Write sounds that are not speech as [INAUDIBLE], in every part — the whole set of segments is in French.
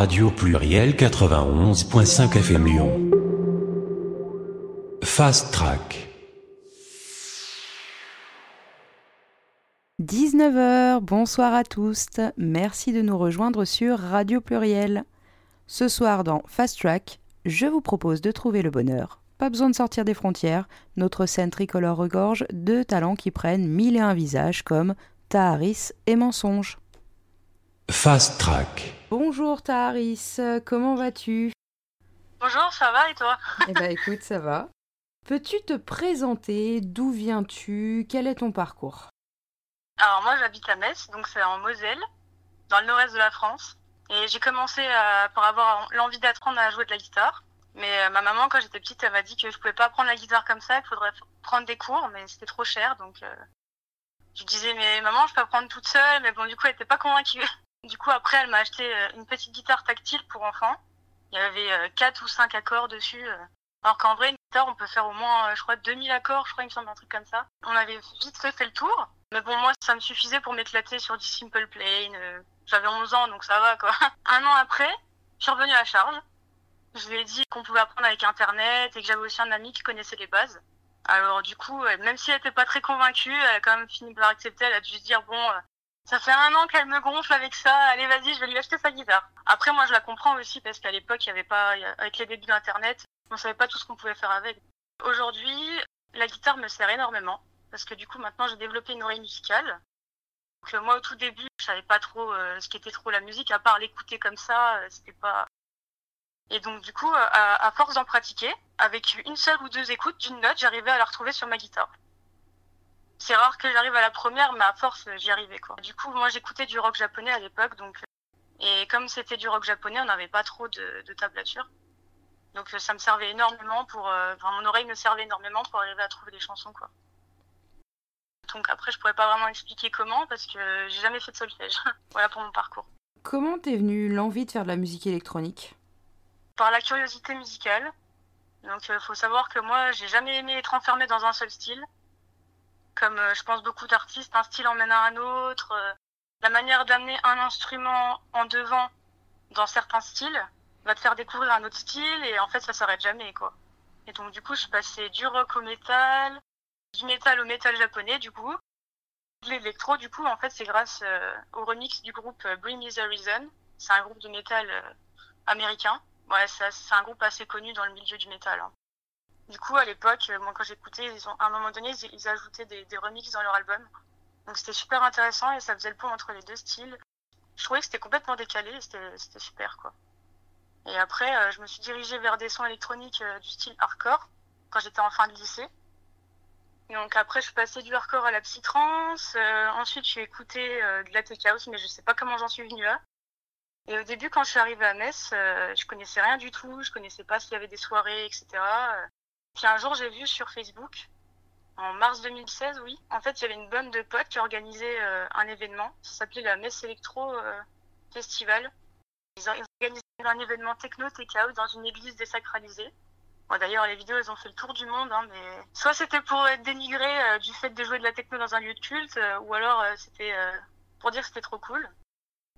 Radio Pluriel 91.5 FM Lyon. Fast Track. 19h, bonsoir à tous. Merci de nous rejoindre sur Radio Pluriel. Ce soir dans Fast Track, je vous propose de trouver le bonheur. Pas besoin de sortir des frontières, notre scène tricolore regorge de talents qui prennent mille et un visages comme Taharis et Mensonge. Fast Track. Bonjour Taharis, comment vas-tu? Bonjour, ça va et toi? Eh ben écoute, ça va. Peux-tu te présenter? D'où viens-tu? Quel est ton parcours? Alors moi j'habite à Metz, donc c'est en Moselle, dans le nord-est de la France. Et j'ai commencé à, par avoir l'envie d'apprendre à jouer de la guitare. Mais euh, ma maman, quand j'étais petite, elle m'a dit que je pouvais pas apprendre la guitare comme ça, qu'il faudrait prendre des cours, mais c'était trop cher. Donc euh, je disais, mais maman, je peux apprendre toute seule. Mais bon, du coup, elle était pas convaincue. Du coup, après, elle m'a acheté euh, une petite guitare tactile pour enfants. Il y avait euh, quatre ou cinq accords dessus. euh. Alors qu'en vrai, une guitare, on peut faire au moins, je crois, 2000 accords, je crois, il me semble, un truc comme ça. On avait vite fait, fait le tour. Mais bon, moi, ça me suffisait pour m'éclater sur du simple euh, J'avais 11 ans, donc ça va, quoi. [LAUGHS] Un an après, je suis revenue à charge. Je lui ai dit qu'on pouvait apprendre avec Internet et que j'avais aussi un ami qui connaissait les bases. Alors du coup, même si elle était pas très convaincue, elle a quand même fini par accepter. Elle a dû se dire bon, ça fait un an qu'elle me gonfle avec ça. Allez, vas-y, je vais lui acheter sa guitare. Après, moi, je la comprends aussi parce qu'à l'époque, il y avait pas, avec les débuts d'Internet, on savait pas tout ce qu'on pouvait faire avec. Aujourd'hui, la guitare me sert énormément parce que du coup, maintenant, j'ai développé une oreille musicale. Donc, euh, moi, au tout début, je savais pas trop euh, ce qu'était trop la musique, à part l'écouter comme ça, euh, c'était pas. Et donc, du coup, à, à force d'en pratiquer, avec une seule ou deux écoutes d'une note, j'arrivais à la retrouver sur ma guitare. C'est rare que j'arrive à la première, mais à force, j'y arrivais, quoi. Du coup, moi, j'écoutais du rock japonais à l'époque, donc. euh, Et comme c'était du rock japonais, on n'avait pas trop de, de tablature. Donc, euh, ça me servait énormément pour. euh, Enfin, mon oreille me servait énormément pour arriver à trouver des chansons, quoi. Donc, après, je pourrais pas vraiment expliquer comment, parce que j'ai jamais fait de solfège. [LAUGHS] voilà pour mon parcours. Comment t'es venue l'envie de faire de la musique électronique? Par la curiosité musicale. Donc, il faut savoir que moi, j'ai jamais aimé être enfermée dans un seul style. Comme euh, je pense beaucoup d'artistes, un style emmène à un autre. euh, la manière d'amener un instrument en devant dans certains styles va te faire découvrir un autre style et en fait, ça s'arrête jamais, quoi. Et donc, du coup, je passée du rock au métal, du métal au métal japonais, du coup. L'électro, du coup, en fait, c'est grâce euh, au remix du groupe Bring Me the Reason. C'est un groupe de métal américain. Ouais, c'est un groupe assez connu dans le milieu du métal. hein. Du coup, à l'époque, euh, moi, quand j'écoutais, ils ont, à un moment donné, ils, ajoutaient des, des remixes dans leur album. Donc, c'était super intéressant et ça faisait le pont entre les deux styles. Je trouvais que c'était complètement décalé et c'était super, quoi. Et après, euh, je me suis dirigée vers des sons électroniques euh, du style hardcore quand j'étais en fin de lycée. Donc après, je suis passée du hardcore à la psytrance. Euh, ensuite, j'ai écouté de la tech house, mais je sais pas comment j'en suis venue là. Et au début, quand je suis arrivée à Metz, je connaissais rien du tout, je connaissais pas s'il y avait des soirées, etc. Puis un jour, j'ai vu sur Facebook, en mars 2016, oui, en fait, il y avait une bande de potes qui organisait euh, un événement. Ça s'appelait la Metz Electro euh, Festival. Ils or- ils organisaient un événement techno take dans une église désacralisée. D'ailleurs, les vidéos, elles ont fait le tour du monde, hein, mais soit c'était pour être dénigré euh, du fait de jouer de la techno dans un lieu de culte, ou alors c'était pour dire que c'était trop cool.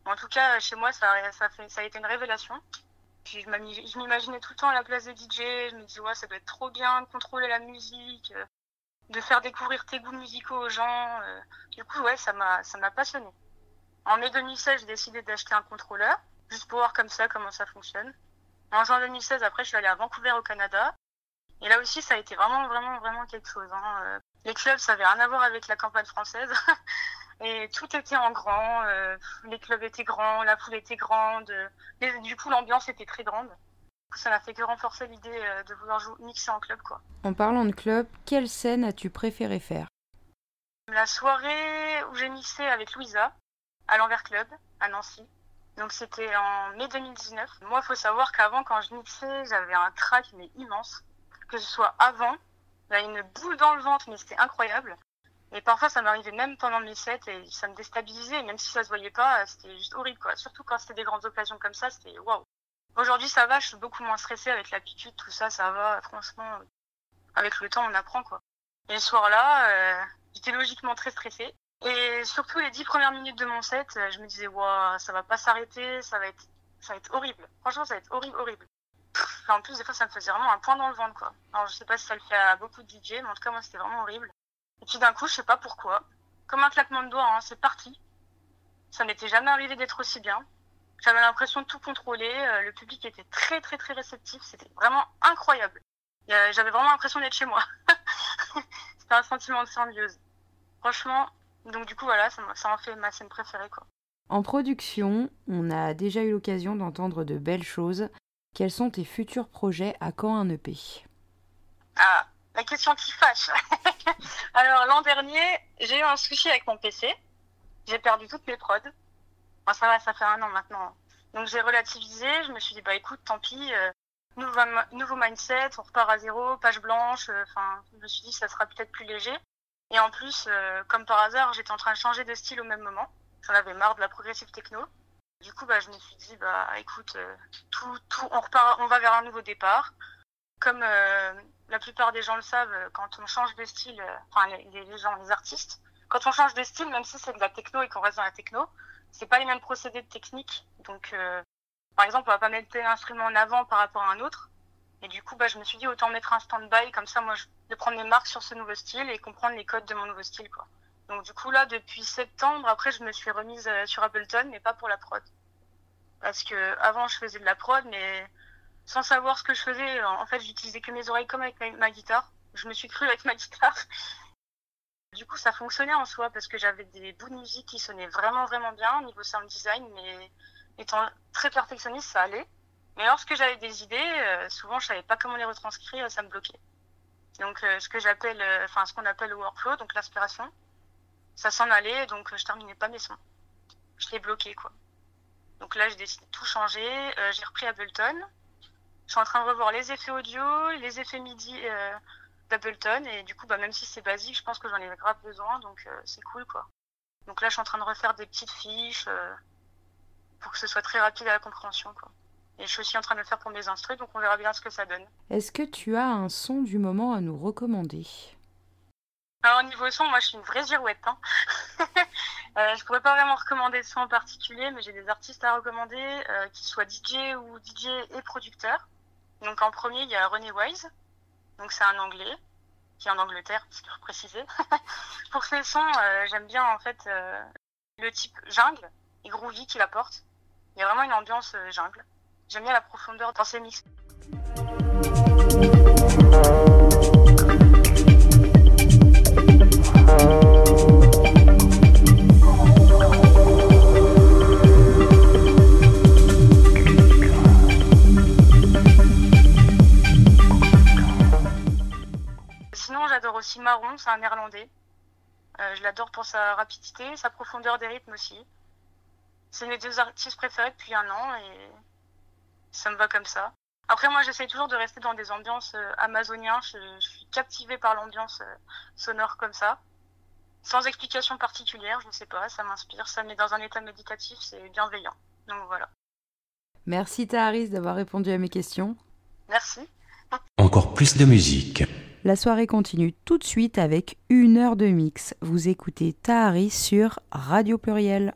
En tout cas, chez moi, ça, ça a été une révélation. Puis je m'imaginais tout le temps à la place des DJ. Je me disais, ouais, ça doit être trop bien de contrôler la musique, euh, de faire découvrir tes goûts musicaux aux gens. euh. Du coup, ouais, ça m'a, passionné. En mai 2016, j'ai décidé d'acheter un contrôleur, juste pour voir comme ça comment ça fonctionne. En juin 2016, après, je suis allée à Vancouver au Canada. Et là aussi, ça a été vraiment, vraiment, vraiment quelque chose. hein. Euh, Les clubs, ça avait rien à voir avec la campagne française. [LAUGHS] Et tout était en grand, euh, les clubs étaient grands, la foule était grande, euh, et du coup l'ambiance était très grande. Ça n'a fait que renforcer l'idée euh, de vouloir jouer, mixer en club quoi. En parlant de club, quelle scène as-tu préféré faire? La soirée où j'ai mixé avec Louisa à l'Envers Club à Nancy. Donc c'était en mai 2019. Moi, faut savoir qu'avant, quand je mixais, j'avais un track mais immense. Que ce soit avant, j'avais une boule dans le ventre, mais c'était incroyable. Et parfois, ça m'arrivait même pendant mes sets et ça me déstabilisait. Même si ça se voyait pas, c'était juste horrible, quoi. Surtout quand c'était des grandes occasions comme ça, c'était waouh. Aujourd'hui, ça va, je suis beaucoup moins stressée avec l'habitude, tout ça, ça va. Franchement, avec le temps, on apprend, quoi. Et ce soir-là, euh, j'étais logiquement très stressée. Et surtout, les dix premières minutes de mon set, euh, je me disais, waouh, ça va pas s'arrêter, ça va être ça va être horrible. Franchement, ça va être horrible, horrible. en plus, des fois, ça me faisait vraiment un point dans le ventre, quoi. Alors, je sais pas si ça le fait à beaucoup de DJ, mais en tout cas, moi, c'était vraiment horrible. Et puis, d'un coup, je sais pas pourquoi, comme un claquement de doigts, hein, c'est parti. Ça n'était jamais arrivé d'être aussi bien. J'avais l'impression de tout contrôler. Euh, le public était très, très, très réceptif. C'était vraiment incroyable. J'avais vraiment l'impression d'être chez moi. [LAUGHS] c'était un sentiment de symbiose. Franchement, donc du coup, voilà, ça, ça en fait ma scène préférée, quoi. En production, on a déjà eu l'occasion d'entendre de belles choses. Quels sont tes futurs projets à quand un EP Ah, la question qui fâche. [LAUGHS] Alors l'an dernier, j'ai eu un souci avec mon PC. J'ai perdu toutes mes prods. Ça va, ça fait un an maintenant. Donc j'ai relativisé. Je me suis dit bah écoute, tant pis. Euh, nouveau, mindset, on repart à zéro, page blanche. Euh, enfin, je me suis dit ça sera peut-être plus léger. Et en plus, euh, comme par hasard, j'étais en train de changer de style au même moment. J'en avais marre de la progressive techno. Du coup, bah, je me suis dit, bah, écoute, tout, tout, on repart, on va vers un nouveau départ. Comme euh, la plupart des gens le savent, quand on change de style, euh, enfin les, gens, les artistes, quand on change de style, même si c'est de la techno et qu'on reste dans la techno, c'est pas les mêmes procédés de technique. Donc, par exemple, on va pas mettre tel instrument en avant par rapport à un autre. Et du coup, bah, je me suis dit autant mettre un stand-by, comme ça, moi, de prendre mes marques sur ce nouveau style et comprendre les codes de mon nouveau style, quoi. Donc du coup là, depuis septembre, après je me suis remise euh, sur Ableton, mais pas pour la prod. Parce que avant je faisais de la prod, mais sans savoir ce que je faisais. En fait, j'utilisais que mes oreilles comme avec ma, guitare. Je me suis crue avec ma guitare. [LAUGHS] Du coup, ça fonctionnait en soi parce que j'avais des bouts de musique qui sonnaient vraiment vraiment bien au niveau sound design, mais étant très perfectionniste, ça allait. Mais lorsque j'avais des idées, euh, souvent je savais pas comment les retranscrire, ça me bloquait. Donc euh, ce que j'appelle, enfin ce qu'on appelle le workflow, donc l'inspiration, ça s'en allait, donc euh, je terminais pas mes sons. Je l'ai bloqué, quoi. Donc là, j'ai décidé de tout changer. Euh, j'ai repris Ableton. Je suis en train de revoir les effets audio, les effets MIDI euh, d'Ableton. Et du coup, bah, même si c'est basique, je pense que j'en ai grave besoin. Donc c'est cool, quoi. Donc là, je suis en train de refaire des petites fiches pour que ce soit très rapide à la compréhension, quoi. Et je suis aussi en train de le faire pour mes instruments, donc on verra bien ce que ça donne. Est-ce que tu as un son du moment à nous recommander? Alors niveau son, moi je suis une vraie girouette. Hein. [LAUGHS] euh, je pourrais pas vraiment recommander de son en particulier, mais j'ai des artistes à recommander, euh, qui soient DJ ou DJ et producteurs. Donc en premier, il y a René Wise. Donc c'est un anglais qui est en Angleterre, c'est pour préciser. pour ses sons, euh, j'aime bien en fait euh, le type jungle et groovy qu'il apporte. Il y a vraiment une ambiance jungle. J'aime bien la profondeur dans ses mix. Aussi Marron, c'est un néerlandais. Euh, je l'adore pour sa rapidité, sa profondeur des rythmes aussi. C'est mes deux artistes préférés depuis un an et ça me va comme ça. Après, moi, j'essaie toujours de rester dans des ambiances euh, amazoniennes. Je, je, suis captivée par l'ambiance euh, sonore comme ça. Sans explication particulière, je ne sais pas, ça m'inspire, ça me met dans un état méditatif, c'est bienveillant. Donc voilà. Merci Taharis d'avoir répondu à mes questions. Merci. Encore plus de musique. La soirée continue tout de suite avec une heure de mix. Vous écoutez Taharis sur Radio Pluriel.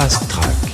Fast Track.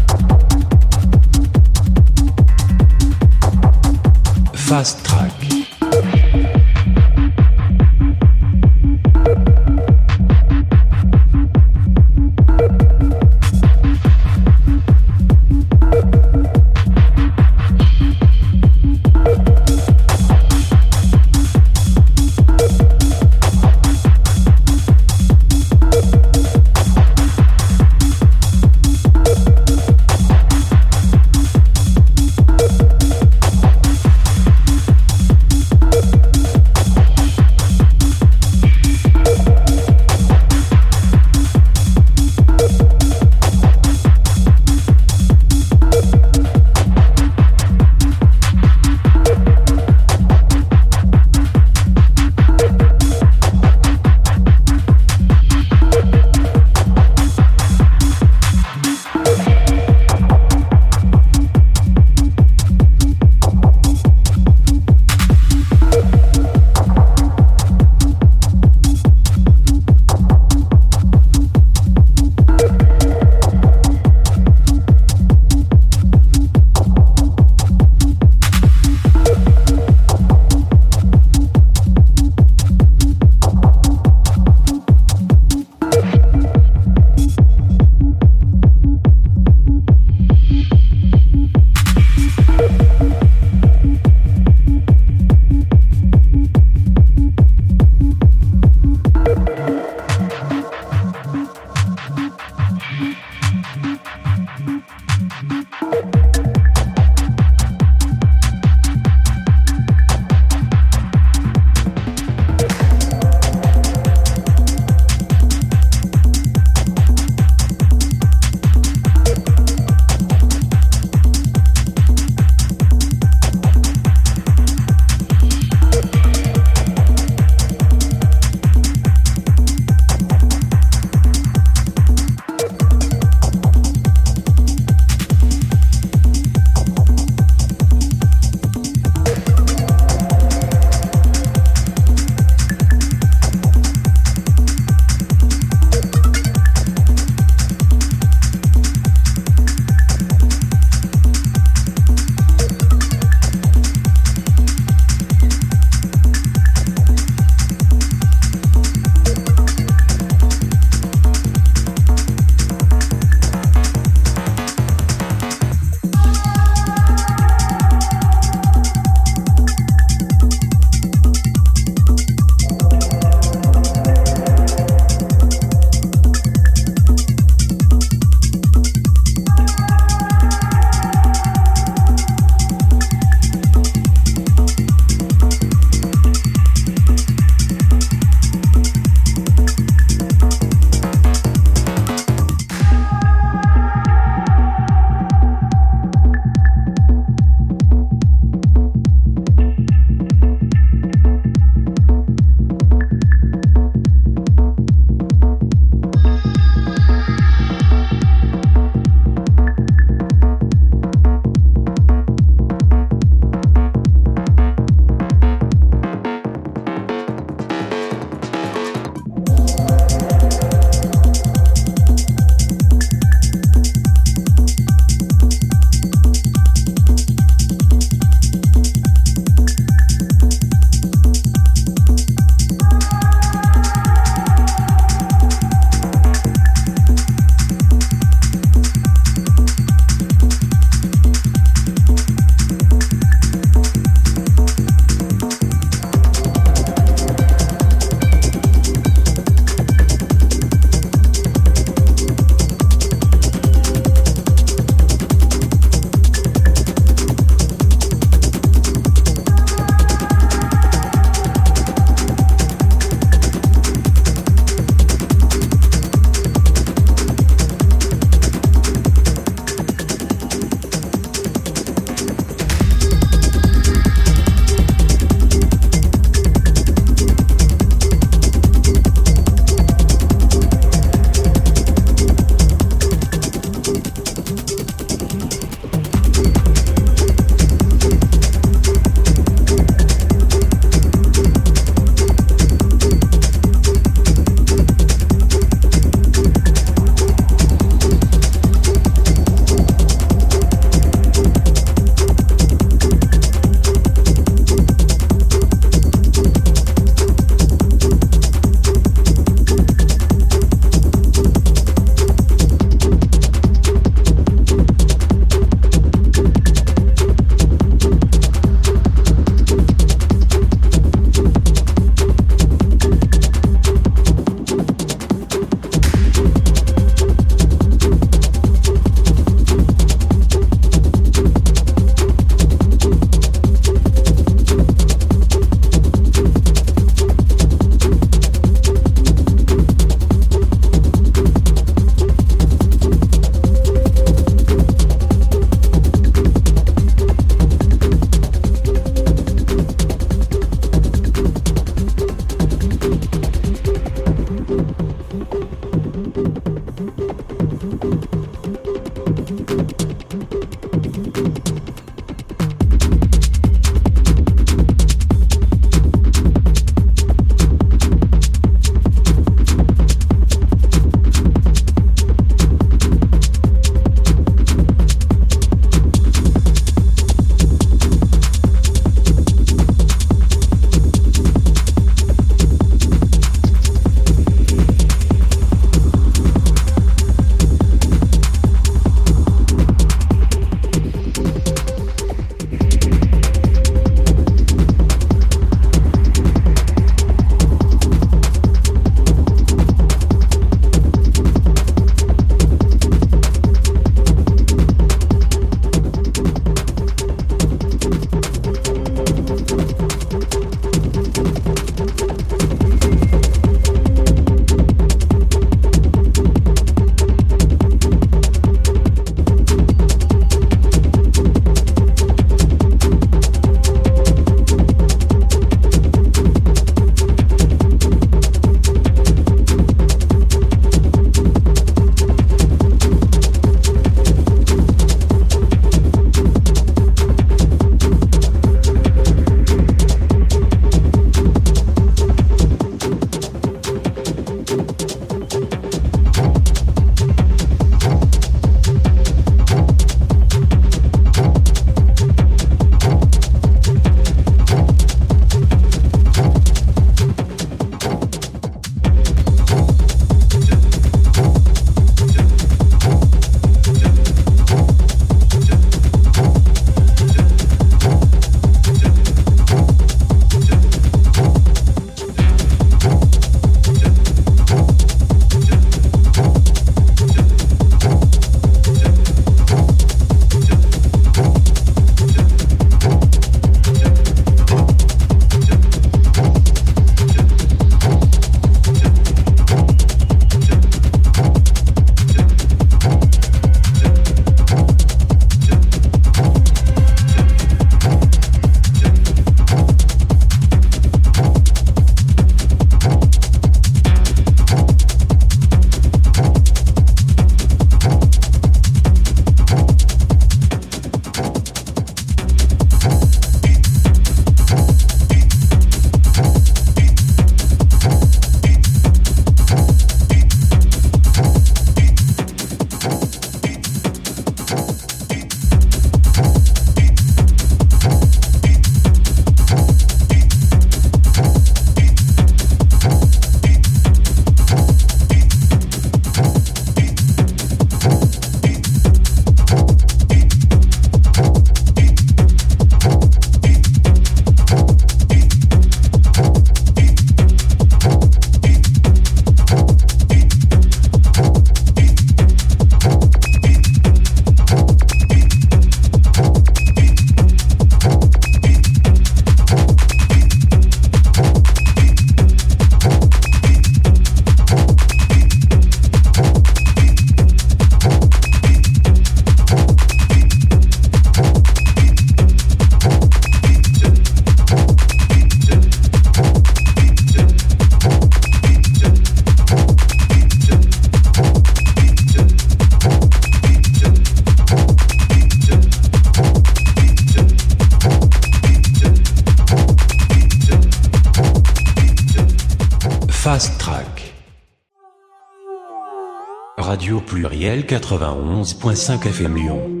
Radio Pluriel 91.5 FM Lyon.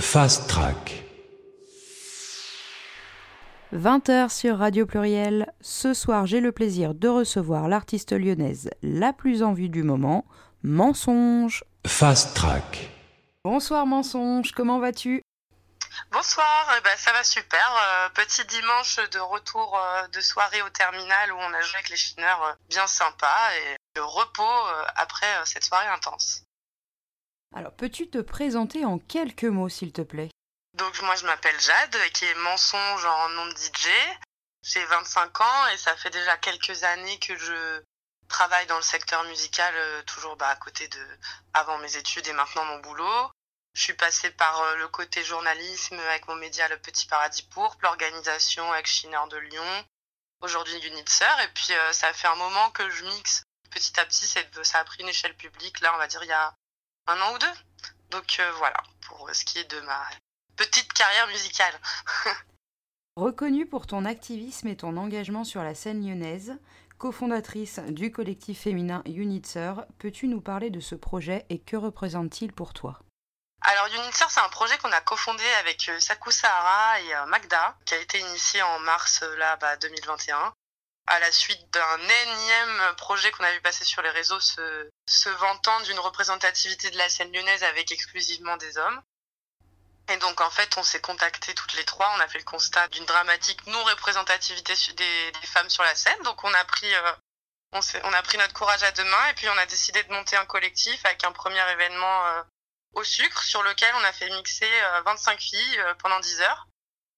Fast Track. 20h sur Radio Pluriel. Ce soir, j'ai le plaisir de recevoir l'artiste lyonnaise la plus en vue du moment, Mensonge. Fast Track. Bonsoir Mensonge, comment vas-tu? Bonsoir, eh ben, ça va super. Euh, petit dimanche de retour euh, de soirée au terminal où on a joué avec les chineurs euh, bien sympa et de repos euh, après euh, cette soirée intense. Alors, peux-tu te présenter en quelques mots, s'il te plaît? Donc moi je m'appelle Jade, qui est mensonge en nom de DJ. J'ai 25 ans et ça fait déjà quelques années que je travaille dans le secteur musical, euh, toujours bah, à côté de avant mes études et maintenant mon boulot. Je suis passée par le côté journalisme avec mon média Le Petit Paradis Pourpre, l'organisation avec Schinner de Lyon, aujourd'hui Unitser. Et puis ça fait un moment que je mixe petit à petit. c'est- Ça a pris une échelle publique, là on va dire il y a un an ou deux. Donc euh, voilà, pour ce qui est de ma petite carrière musicale. [LAUGHS] Reconnue pour ton activisme et ton engagement sur la scène lyonnaise, cofondatrice du collectif féminin Unitser, peux-tu nous parler de ce projet et que représente-t-il pour toi? Alors Unitser, c'est un projet qu'on a cofondé avec euh, Sakou Sahara et euh, Magda, qui a été initié en mars euh, là, bah, 2021, à la suite d'un énième projet qu'on a vu passer sur les réseaux se, se vantant d'une représentativité de la scène lyonnaise avec exclusivement des hommes. Et donc en fait, on s'est contactés toutes les trois, on a fait le constat d'une dramatique non-représentativité des, des femmes sur la scène, donc on a pris euh, on, on a pris notre courage à deux mains et puis on a décidé de monter un collectif avec un premier événement euh, au sucre sur lequel on a fait mixer euh, 25 filles euh, pendant 10 heures,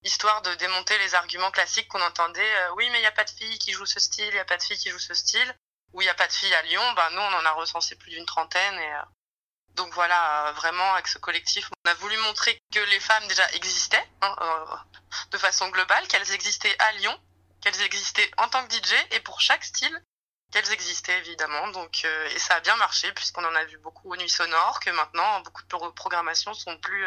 histoire de démonter les arguments classiques qu'on entendait. euh, oui, mais il n'y a pas de filles qui jouent ce style, il n'y a pas de filles qui jouent ce style. Ou il n'y a pas de filles à Lyon. Ben, nous, on en a recensé plus d'une trentaine. Et, euh, donc voilà, euh, vraiment, avec ce collectif, on a voulu montrer que les femmes déjà existaient hein, de façon globale, qu'elles existaient à Lyon, qu'elles existaient en tant que DJ et pour chaque style qu'elles existaient évidemment. Donc et ça a bien marché puisqu'on en a vu beaucoup aux nuits sonores, que maintenant beaucoup de pro- programmations sont plus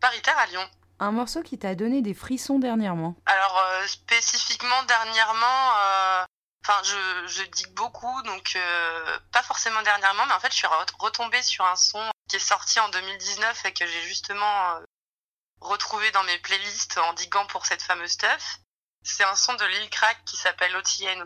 paritaires à Lyon. Un morceau qui t'a donné des frissons dernièrement. Alors euh, spécifiquement dernièrement, euh, enfin je, digue beaucoup, donc euh, pas forcément dernièrement, mais en fait je suis re- retombée sur un son qui est sorti en 2019 et que j'ai justement retrouvé dans mes playlists en diguant pour cette fameuse stuff. C'est un son de Lil Crack qui s'appelle OTN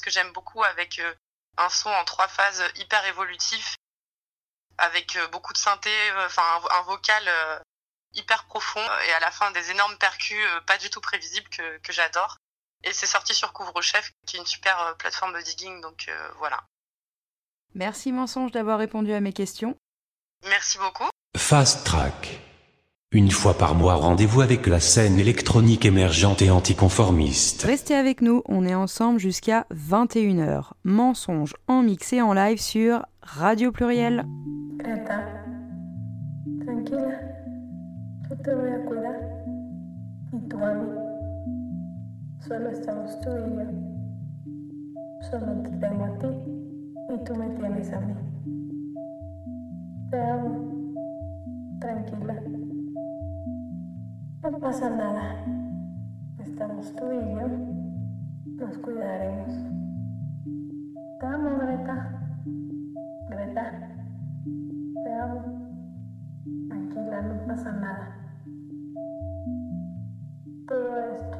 que j'aime beaucoup avec euh, un son en trois phases hyper évolutif, avec euh, beaucoup de synthé, euh, enfin un, un vocal euh, hyper profond et à la fin des énormes percus euh, pas du tout prévisibles que, que j'adore. Et c'est sorti sur Couvre-Chef, qui est une super euh, plateforme de digging, donc euh, voilà. Merci Mensonge d'avoir répondu à mes questions. Merci beaucoup. Fast Track. Une fois par mois, rendez-vous avec la scène électronique émergente et anticonformiste. Restez avec nous, on est ensemble jusqu'à 21h. Mensonge en mix et en live sur Radio Pluriel. Greta, tranquila, yo te voy a cuidar. Y tú a mí. Solo estamos tú y yo. Solo te tengo a ti y tú me tienes a mí. Te amo. Tranquila. No pasa nada. Estamos tú y yo. Nos cuidaremos. Te amo, Greta. Greta. Te amo. Tranquila, no pasa nada. Todo esto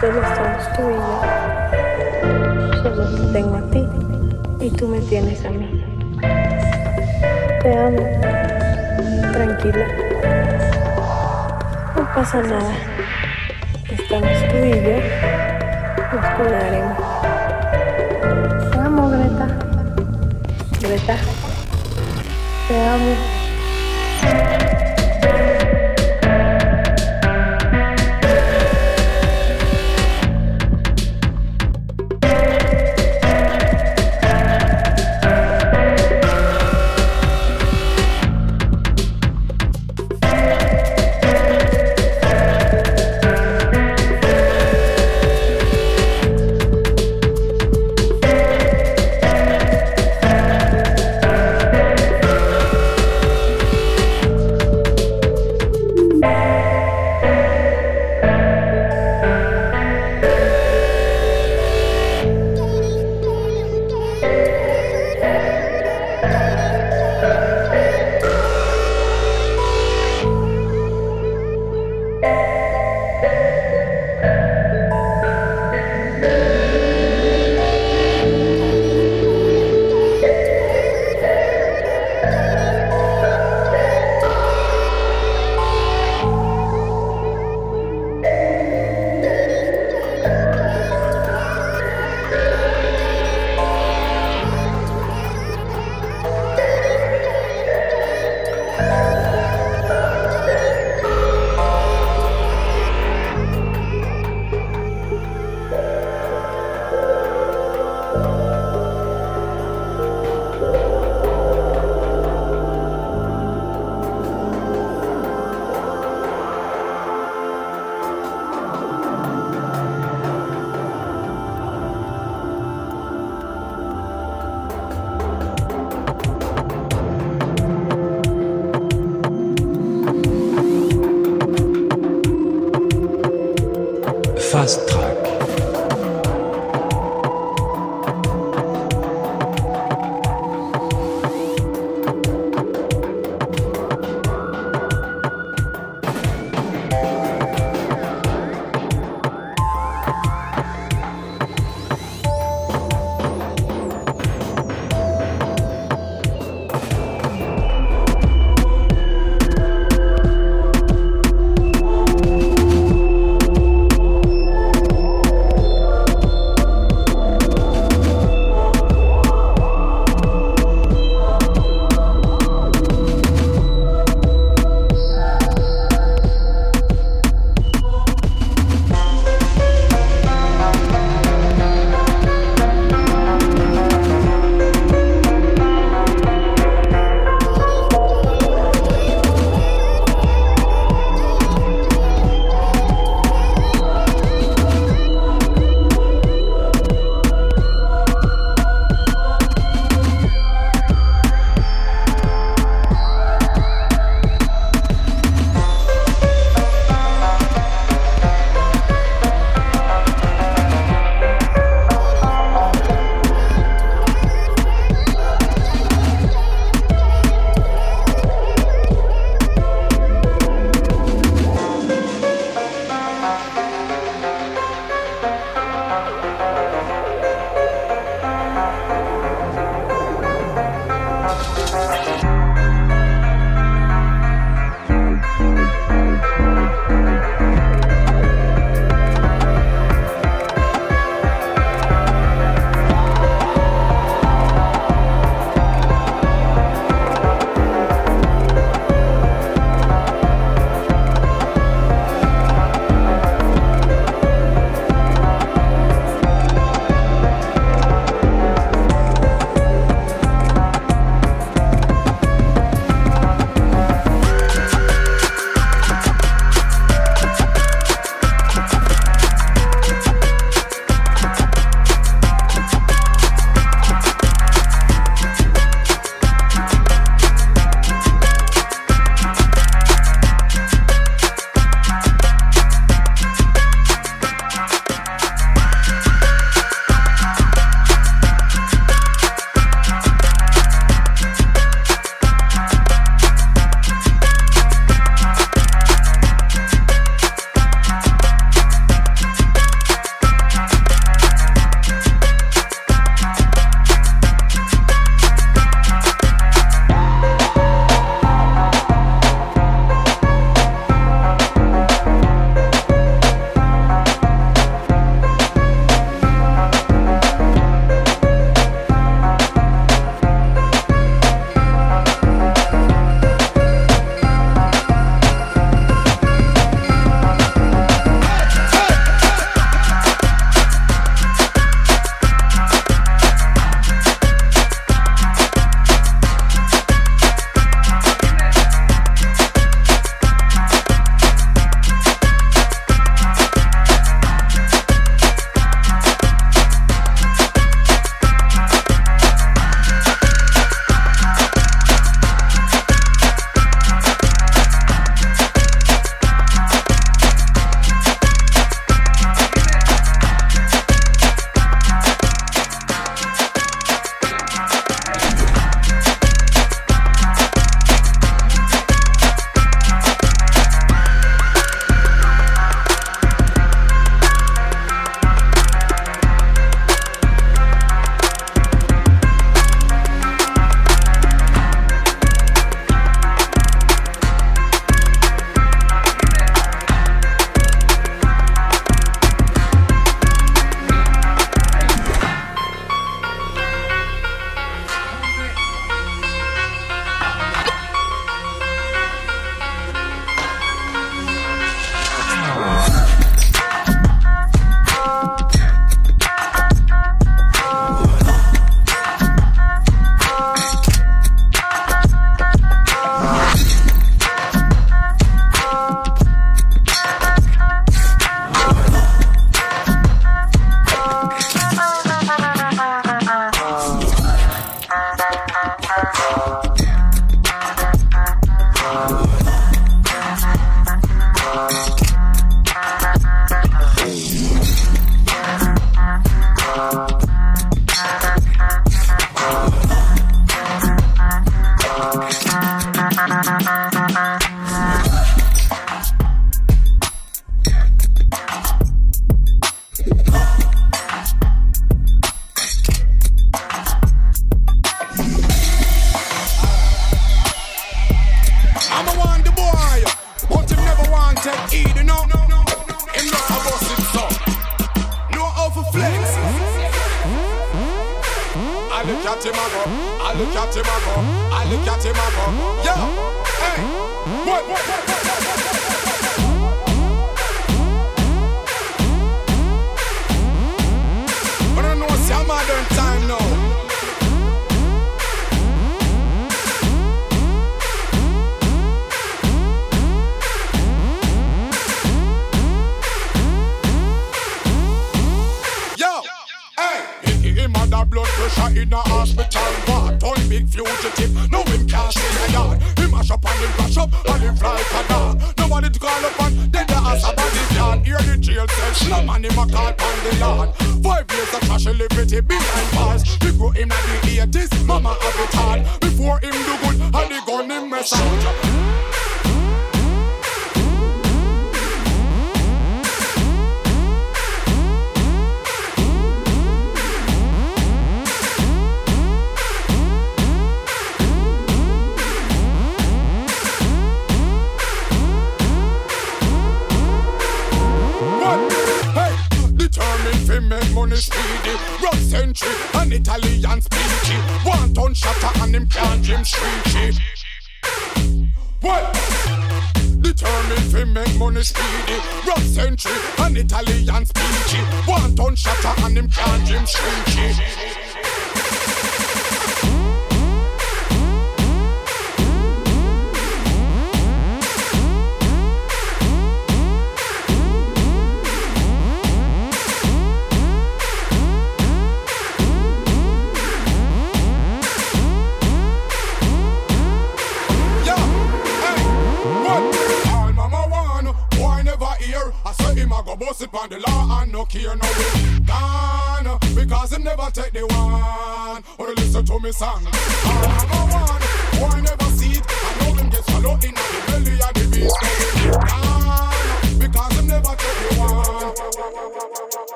Solo estamos tú y yo. Solo te tengo a ti y tú me tienes a mí. Te amo. Tranquila. No pasa nada. Estamos tú y yo. Nos cuidaremos.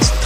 fast.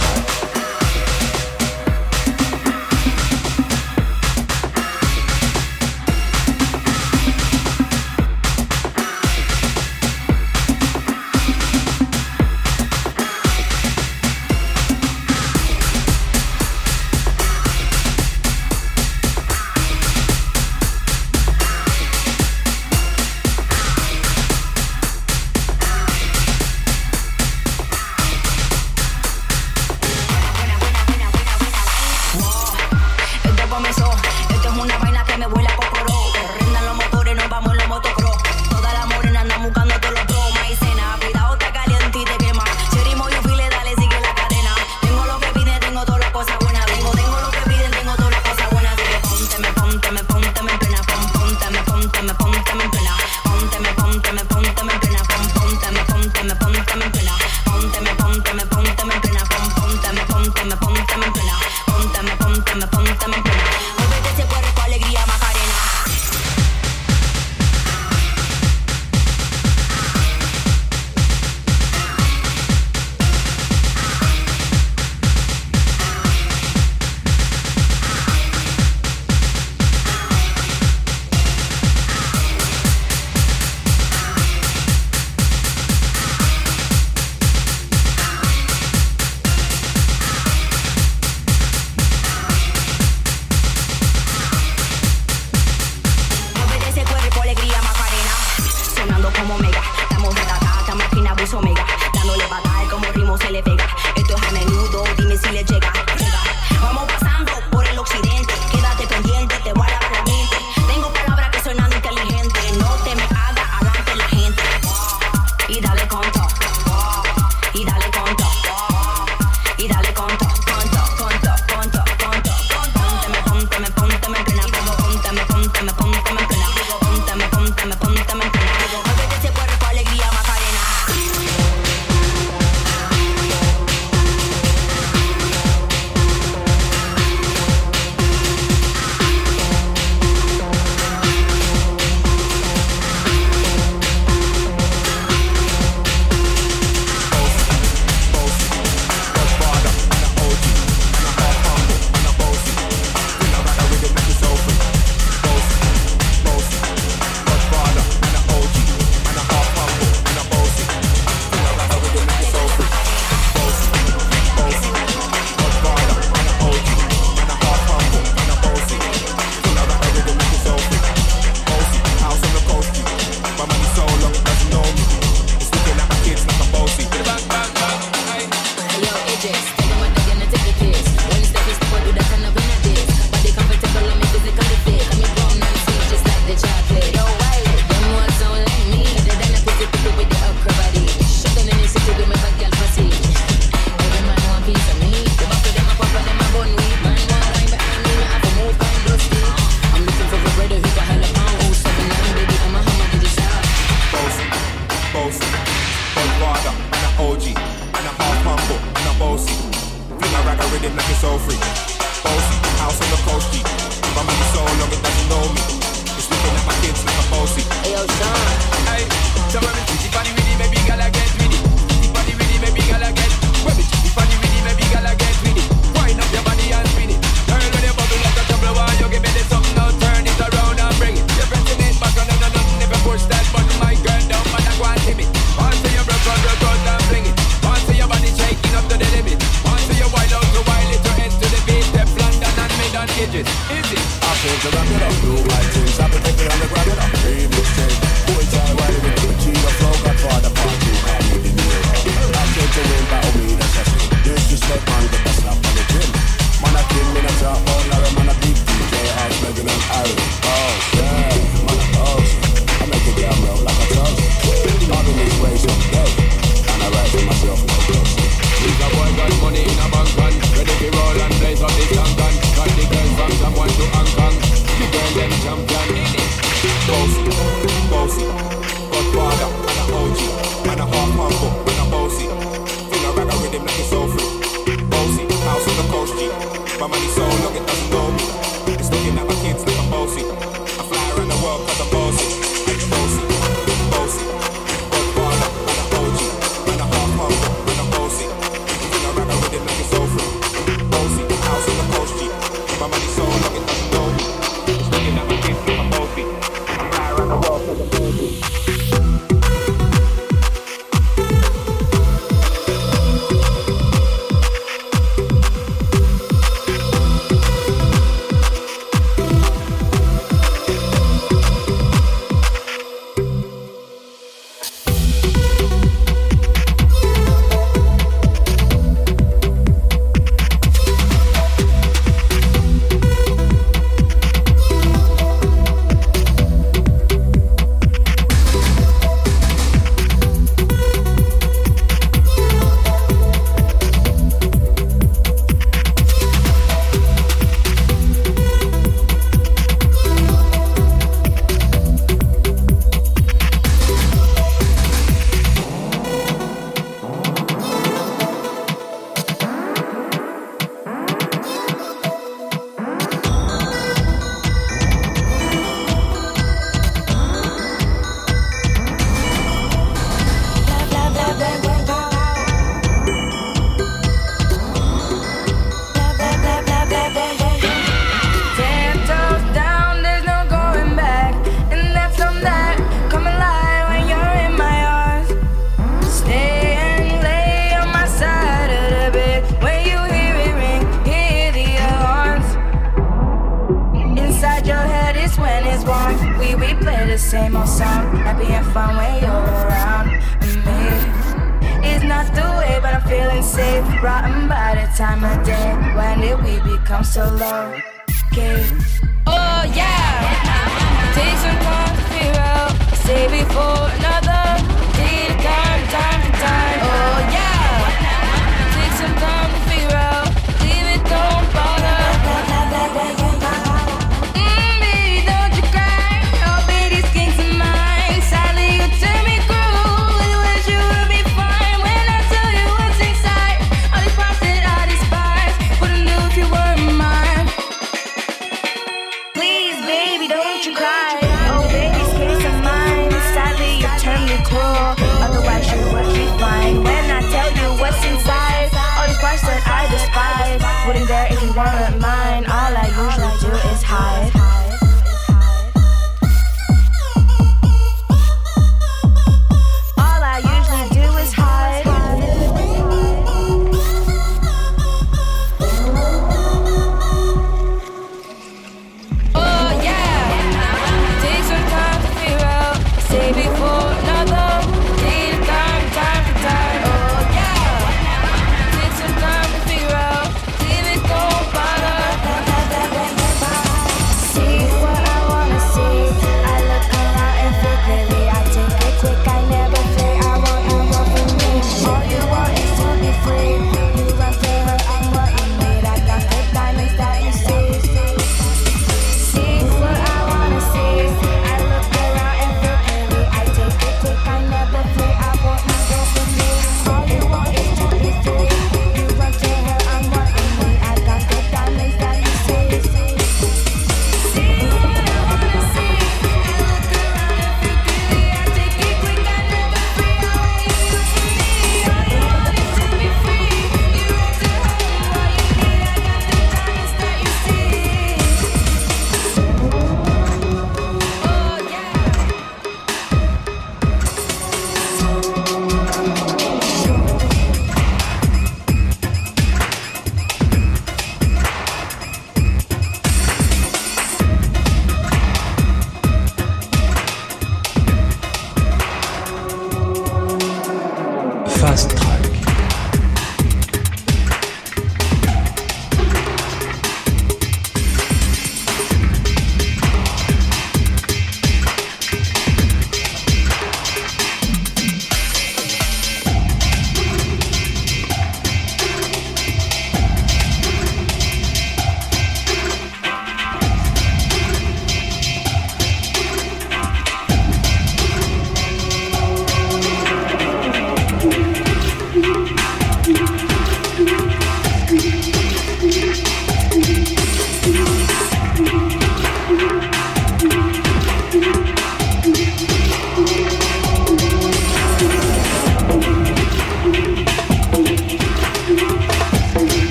putting there.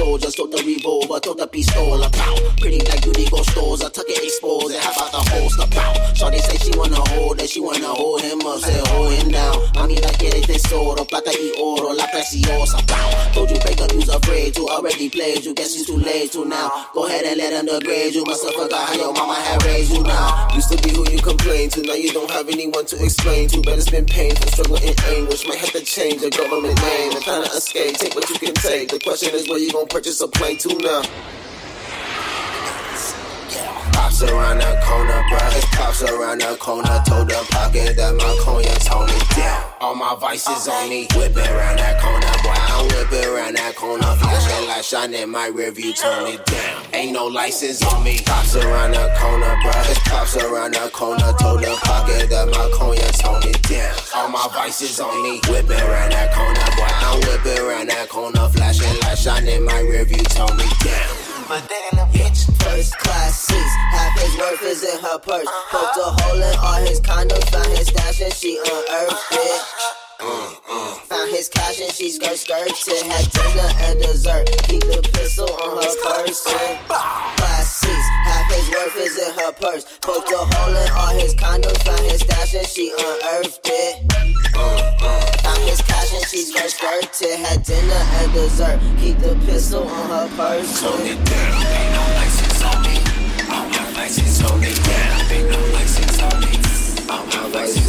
Soldiers, told the revolver, told the pistol about. Pretty like beauty go stores, I tuck it exposed, and how about the holster about? Shorty say she wanna hold it, she wanna hold him up, say hold him down. Mami la quiere tesoro, plata y oro, la preciosa about. Told you up, you's afraid to, already played you, guess it's too late to now. Go ahead and let him degrade you, must have forgot how your mama had raised you now. Used to be who you complain to, now you don't have anyone to explain to, but it's been painful, struggle and anguish, might have to change the government name and trying to escape, take what you can take. The question is where you gonna purchase a plane to now? Pops around the corner, bruh. It's pops around the corner. Told the pocket that my cognac tone it down. All my vices on me. Whipping around that corner, I'm whipping around that corner. Flashing light shining in my review, turn it down. Ain't no license on me. Pops around the corner, bruh. It's pops around the corner. Told the pocket that my cognac tone it down. All my vices on me. Whipping around that corner, boy. I'm whipping around that corner. Flashing light shining my review, turn it down. But then the bitch, first class seats. Half his worth is in her purse. Poked a hole in all his condoms, found his stash and she unearthed it. Found his cash and she skirt skirted. Had dinner and dessert. Keep the pistol on her person. Class seats. Half his worth is in her purse. Poked a hole in all his condoms, found his stash and she unearthed it. Found his cash and she skirt skirted. Had dinner and dessert. Keep the pistol on her person. Tone it down. Ain't no license on me. All my license on it down. Ain't no license on me. All my license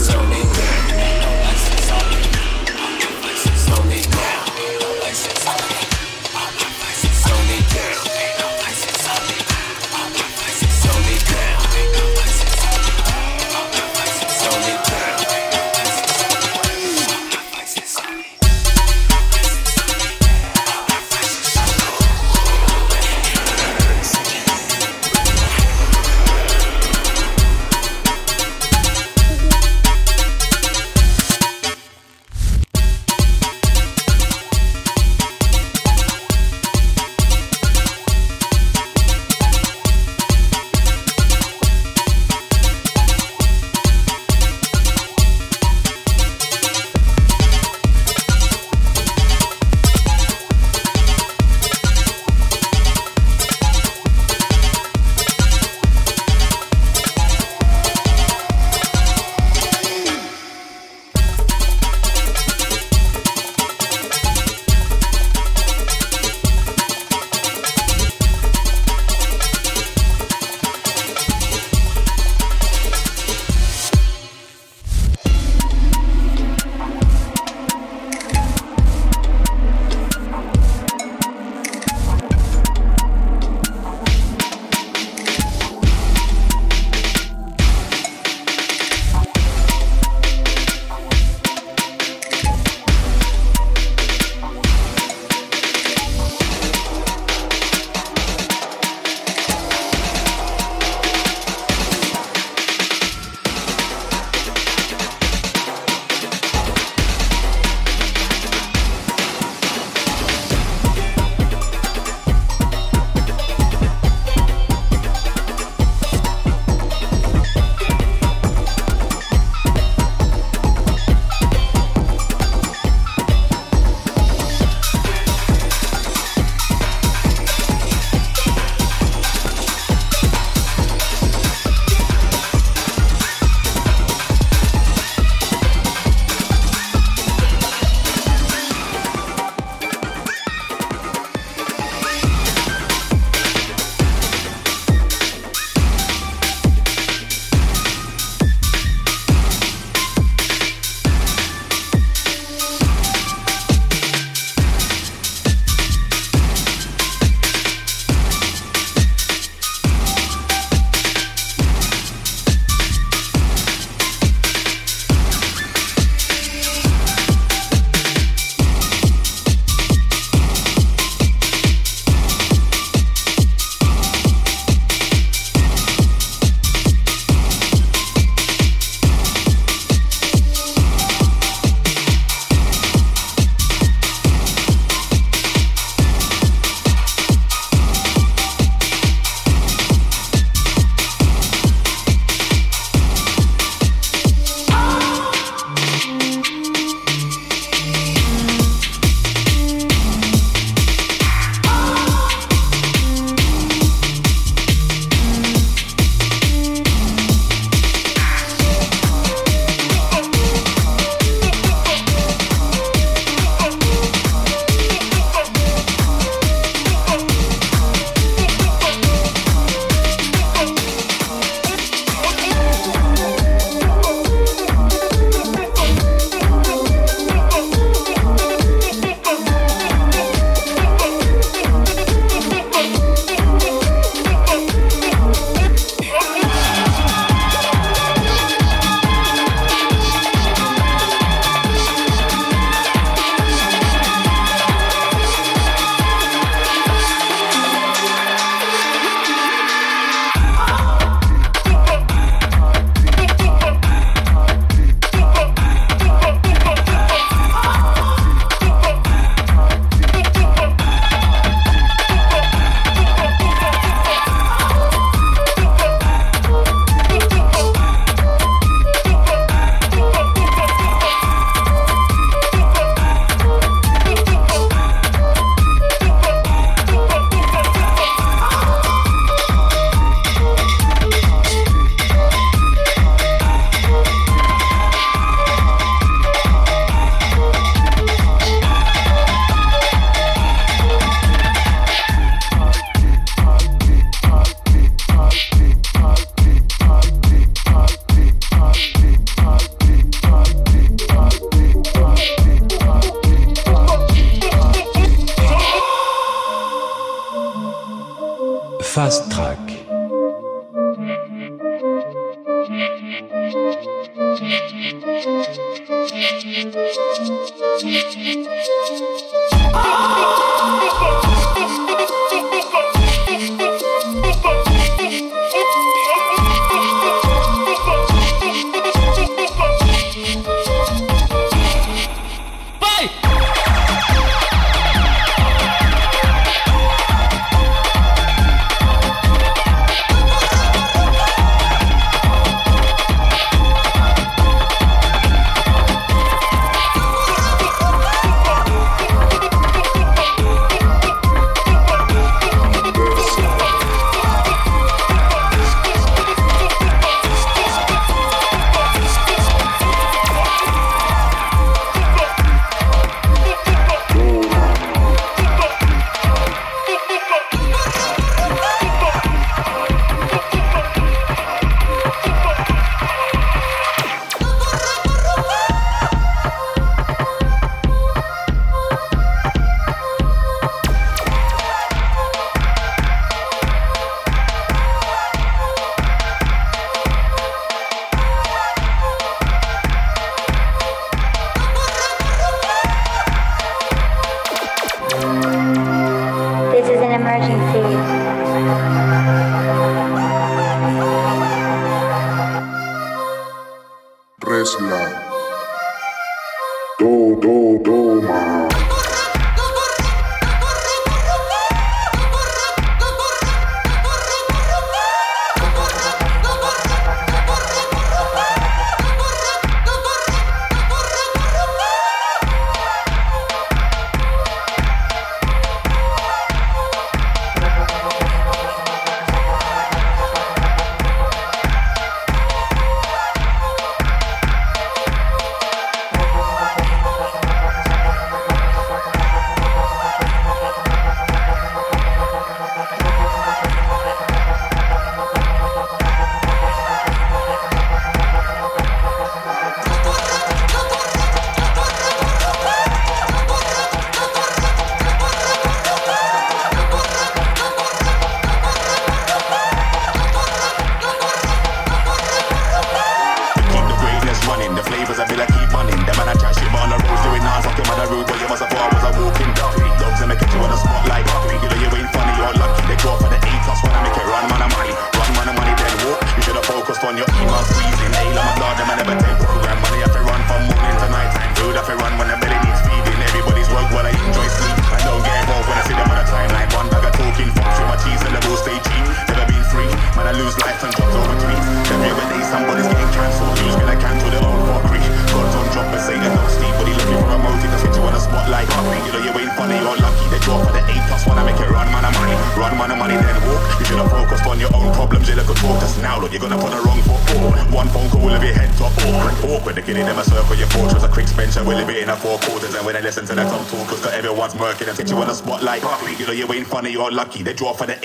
lucky. They draw for the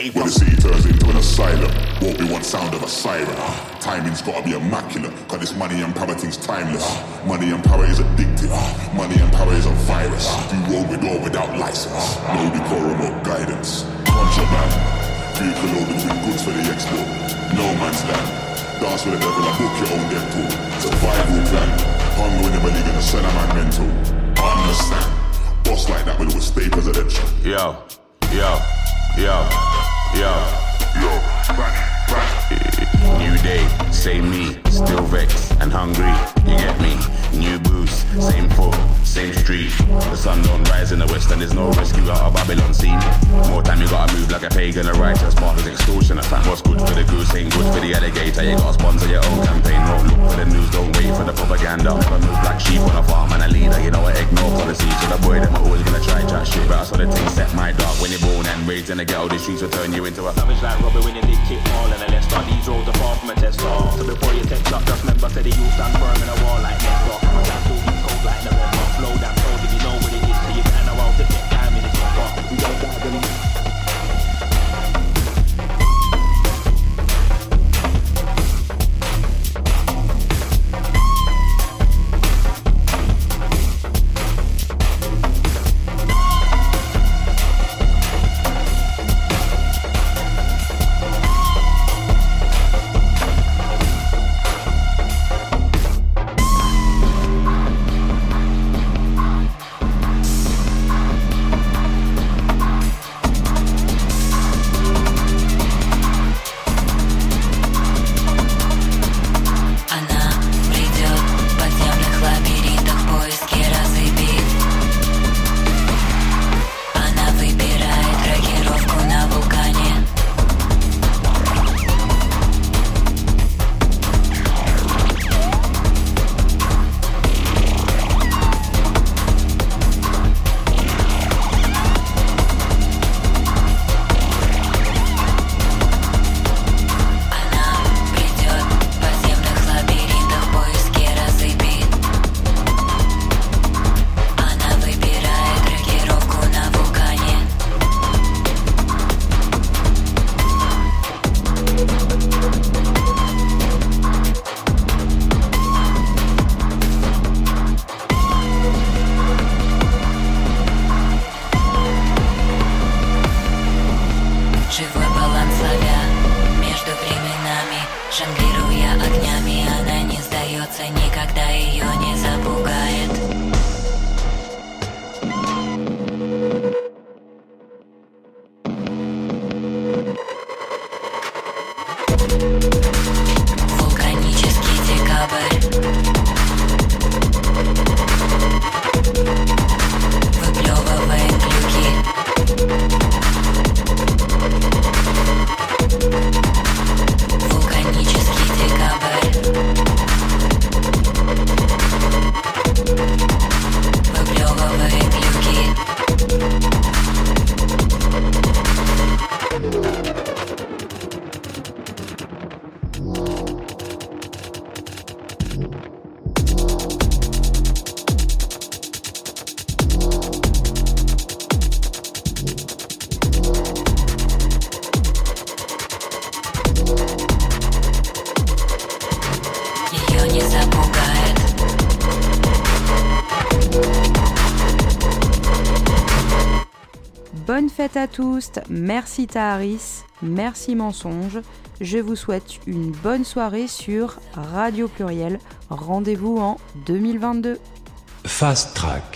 sheep on a farm and a leader. You know I ignore policy. So the boy them are always gonna try chat shit. But I saw the thing set my dog. When you're born and raised in the ghetto, the streets will turn you into a savage like Robert when you did kick all and a let's start these roads are far from a test So before you text up, just remember the you stand firm in a wall like Nestor. Can't do cold like November. Slow down, cold if you know what it is. So you better know how to get time in the We don't got merci Taharis, merci Mensonge. Je vous souhaite une bonne soirée sur Radio Pluriel. Rendez-vous en 2022. Fast Track.